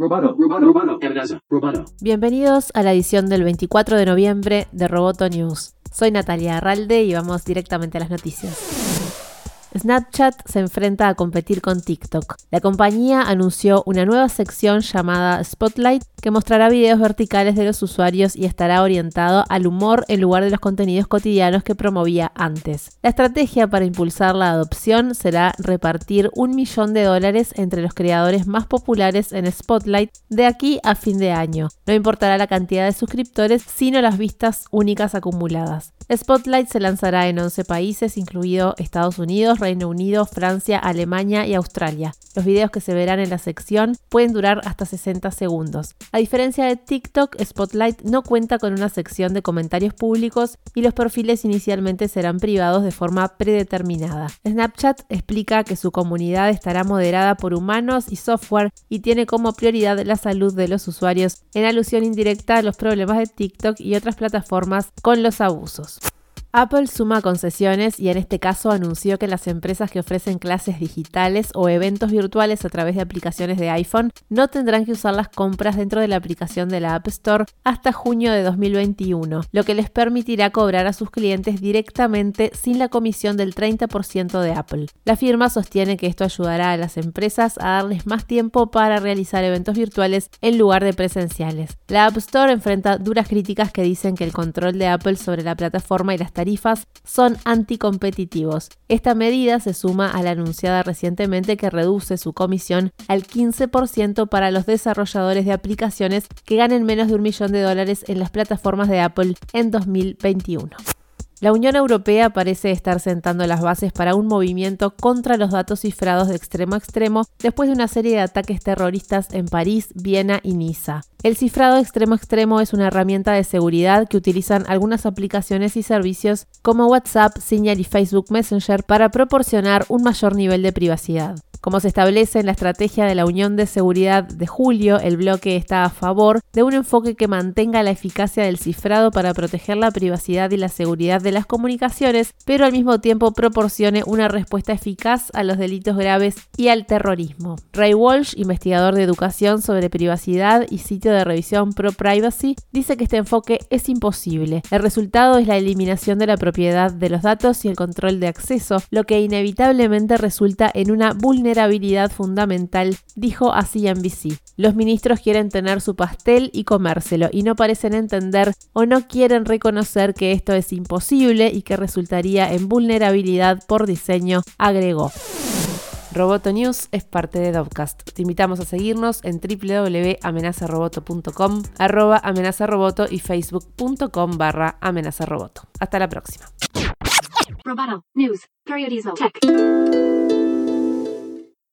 Roboto, Roboto, Roboto. Bienvenidos a la edición del 24 de noviembre de Roboto News. Soy Natalia Arralde y vamos directamente a las noticias. Snapchat se enfrenta a competir con TikTok. La compañía anunció una nueva sección llamada Spotlight que mostrará videos verticales de los usuarios y estará orientado al humor en lugar de los contenidos cotidianos que promovía antes. La estrategia para impulsar la adopción será repartir un millón de dólares entre los creadores más populares en Spotlight de aquí a fin de año. No importará la cantidad de suscriptores, sino las vistas únicas acumuladas. Spotlight se lanzará en 11 países, incluido Estados Reino Unido, Francia, Alemania y Australia. Los videos que se verán en la sección pueden durar hasta 60 segundos. A diferencia de TikTok, Spotlight no cuenta con una sección de comentarios públicos y los perfiles inicialmente serán privados de forma predeterminada. Snapchat explica que su comunidad estará moderada por humanos y software y tiene como prioridad la salud de los usuarios, en alusión indirecta a los problemas de TikTok y otras plataformas con los abusos. Apple suma concesiones y en este caso anunció que las empresas que ofrecen clases digitales o eventos virtuales a través de aplicaciones de iPhone no tendrán que usar las compras dentro de la aplicación de la App Store hasta junio de 2021, lo que les permitirá cobrar a sus clientes directamente sin la comisión del 30% de Apple. La firma sostiene que esto ayudará a las empresas a darles más tiempo para realizar eventos virtuales en lugar de presenciales. La App Store enfrenta duras críticas que dicen que el control de Apple sobre la plataforma y las tarifas son anticompetitivos. Esta medida se suma a la anunciada recientemente que reduce su comisión al 15% para los desarrolladores de aplicaciones que ganen menos de un millón de dólares en las plataformas de Apple en 2021. La Unión Europea parece estar sentando las bases para un movimiento contra los datos cifrados de extremo a extremo después de una serie de ataques terroristas en París, Viena y Niza. El cifrado extremo a extremo es una herramienta de seguridad que utilizan algunas aplicaciones y servicios como WhatsApp, Signal y Facebook Messenger para proporcionar un mayor nivel de privacidad. Como se establece en la estrategia de la Unión de Seguridad de julio, el bloque está a favor de un enfoque que mantenga la eficacia del cifrado para proteger la privacidad y la seguridad de las comunicaciones, pero al mismo tiempo proporcione una respuesta eficaz a los delitos graves y al terrorismo. Ray Walsh, investigador de educación sobre privacidad y sitio de revisión Pro Privacy, dice que este enfoque es imposible. El resultado es la eliminación de la propiedad de los datos y el control de acceso, lo que inevitablemente resulta en una vulnerabilidad vulnerabilidad fundamental, dijo a CNBC. Los ministros quieren tener su pastel y comérselo y no parecen entender o no quieren reconocer que esto es imposible y que resultaría en vulnerabilidad por diseño, agregó. Roboto News es parte de Dovcast. Te invitamos a seguirnos en www.amenazaroboto.com, arroba amenazaroboto y facebook.com barra amenazaroboto. Hasta la próxima. Roboto News Periodismo Tech.